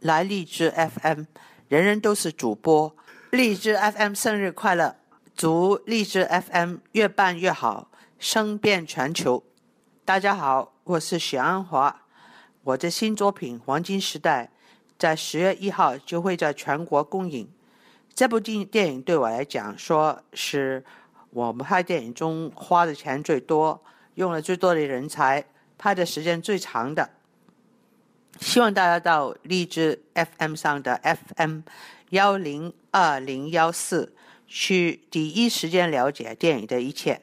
来荔枝 FM，人人都是主播。荔枝 FM 生日快乐！祝荔枝 FM 越办越好，声遍全球。大家好，我是许安华。我的新作品《黄金时代》在十月一号就会在全国公映。这部电电影对我来讲，说是我们拍电影中花的钱最多、用了最多的人才、拍的时间最长的。希望大家到荔枝 FM 上的 FM 幺零二零幺四去第一时间了解电影的一切。